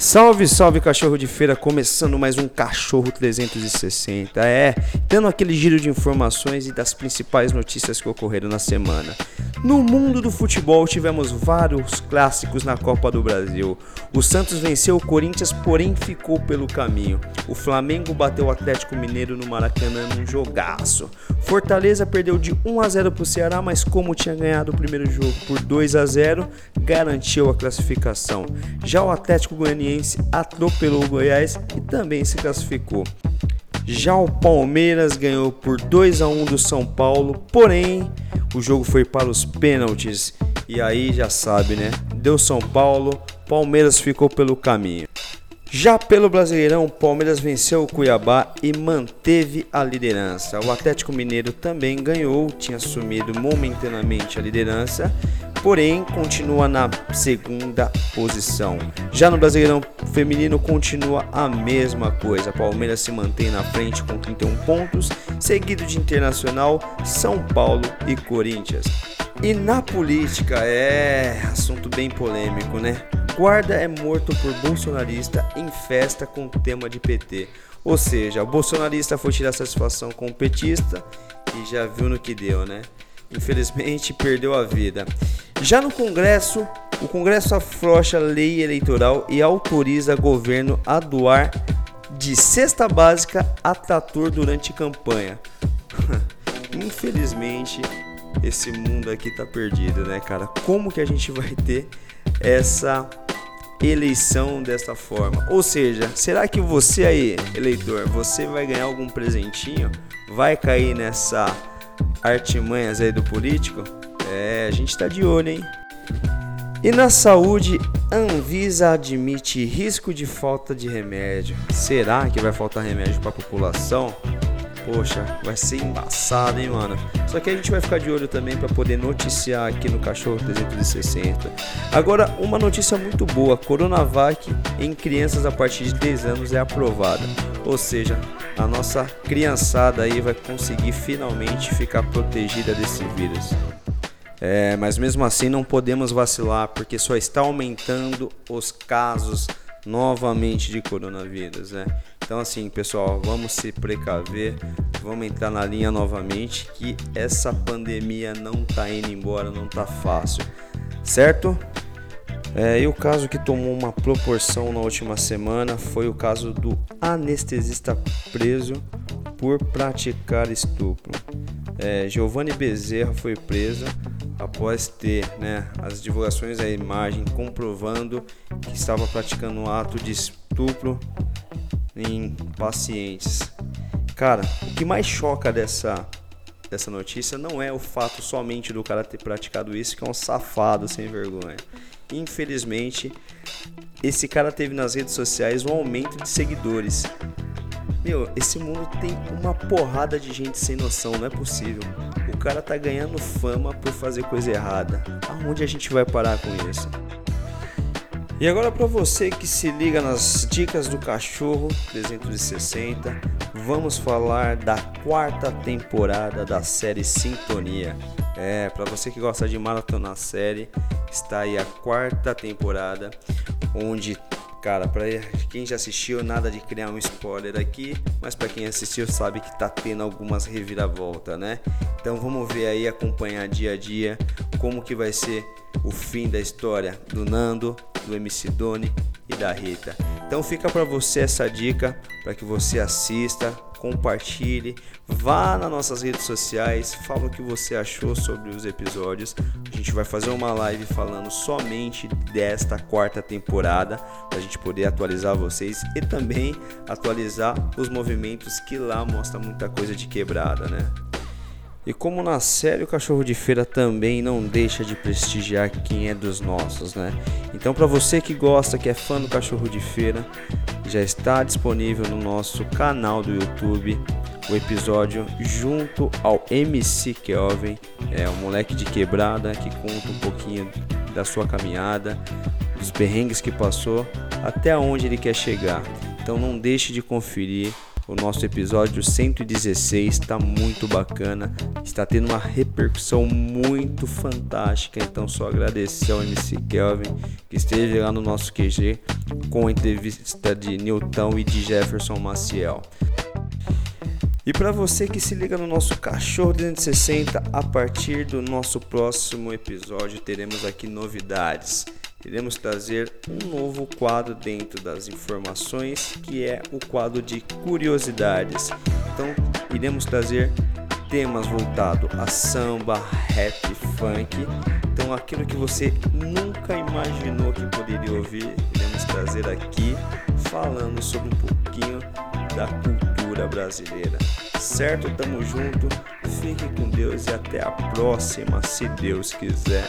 Salve, salve cachorro de feira, começando mais um Cachorro 360. É, dando aquele giro de informações e das principais notícias que ocorreram na semana. No mundo do futebol tivemos vários clássicos na Copa do Brasil. O Santos venceu o Corinthians, porém ficou pelo caminho. O Flamengo bateu o Atlético Mineiro no Maracanã num jogaço. Fortaleza perdeu de 1 a 0 para o Ceará, mas como tinha ganhado o primeiro jogo por 2 a 0, garantiu a classificação. Já o Atlético Goianiense atropelou o Goiás e também se classificou. Já o Palmeiras ganhou por 2 a 1 do São Paulo, porém o jogo foi para os pênaltis e aí já sabe, né? Deu São Paulo, Palmeiras ficou pelo caminho. Já pelo Brasileirão, o Palmeiras venceu o Cuiabá e manteve a liderança. O Atlético Mineiro também ganhou, tinha assumido momentaneamente a liderança, porém continua na segunda posição. Já no Brasileirão Feminino continua a mesma coisa. Palmeiras se mantém na frente com 31 pontos, seguido de Internacional, São Paulo e Corinthians. E na política é assunto bem polêmico, né? Guarda é morto por bolsonarista em festa com tema de PT. Ou seja, o bolsonarista foi tirar satisfação com o petista e já viu no que deu, né? Infelizmente perdeu a vida. Já no Congresso, o Congresso afrouxa a lei eleitoral e autoriza governo a doar de cesta básica a trator durante campanha. Infelizmente, esse mundo aqui tá perdido, né, cara? Como que a gente vai ter essa eleição dessa forma? Ou seja, será que você aí, eleitor, você vai ganhar algum presentinho? Vai cair nessa artimanhas aí do político? É, a gente tá de olho, hein? E na saúde, Anvisa admite risco de falta de remédio. Será que vai faltar remédio para a população? Poxa, vai ser embaçado, hein, mano? Só que a gente vai ficar de olho também para poder noticiar aqui no Cachorro 360. Agora, uma notícia muito boa: Coronavac em crianças a partir de 10 anos é aprovada. Ou seja, a nossa criançada aí vai conseguir finalmente ficar protegida desse vírus. É, mas mesmo assim não podemos vacilar porque só está aumentando os casos novamente de coronavírus, né? Então assim, pessoal, vamos se precaver, vamos entrar na linha novamente que essa pandemia não tá indo embora, não tá fácil, certo? É, e o caso que tomou uma proporção na última semana foi o caso do anestesista preso por praticar estupro. É, Giovanni Bezerra foi preso após ter né, as divulgações da imagem comprovando que estava praticando um ato de estupro em pacientes. Cara, o que mais choca dessa, dessa notícia não é o fato somente do cara ter praticado isso, que é um safado sem vergonha. Infelizmente, esse cara teve nas redes sociais um aumento de seguidores. Meu, esse mundo tem uma porrada de gente sem noção, não é possível. O cara tá ganhando fama por fazer coisa errada. Aonde a gente vai parar com isso? E agora para você que se liga nas dicas do cachorro 360, vamos falar da quarta temporada da série Sintonia. É, para você que gosta de maratona série, está aí a quarta temporada, onde, cara, para quem já assistiu, nada de criar um spoiler aqui, mas para quem assistiu sabe que tá tendo algumas reviravoltas, né? Então vamos ver aí, acompanhar dia a dia como que vai ser o fim da história do Nando, do MC Doni e da Rita. Então fica para você essa dica para que você assista, compartilhe, vá nas nossas redes sociais, fala o que você achou sobre os episódios. A gente vai fazer uma live falando somente desta quarta temporada para a gente poder atualizar vocês e também atualizar os movimentos que lá mostra muita coisa de quebrada, né? E como na série o cachorro de feira também não deixa de prestigiar quem é dos nossos, né? Então para você que gosta, que é fã do cachorro de feira, já está disponível no nosso canal do YouTube o episódio junto ao MC Kelvin, é um moleque de quebrada que conta um pouquinho da sua caminhada, dos perrengues que passou, até onde ele quer chegar. Então não deixe de conferir O nosso episódio 116 está muito bacana, está tendo uma repercussão muito fantástica. Então, só agradecer ao MC Kelvin que esteve lá no nosso QG com a entrevista de Newton e de Jefferson Maciel. E para você que se liga no nosso Cachorro 260, a partir do nosso próximo episódio teremos aqui novidades. Iremos trazer um novo quadro dentro das informações, que é o quadro de curiosidades. Então, iremos trazer temas voltados a samba, rap, funk. Então, aquilo que você nunca imaginou que poderia ouvir, iremos trazer aqui falando sobre um pouquinho da cultura brasileira. Certo? Tamo junto. Fique com Deus e até a próxima, se Deus quiser.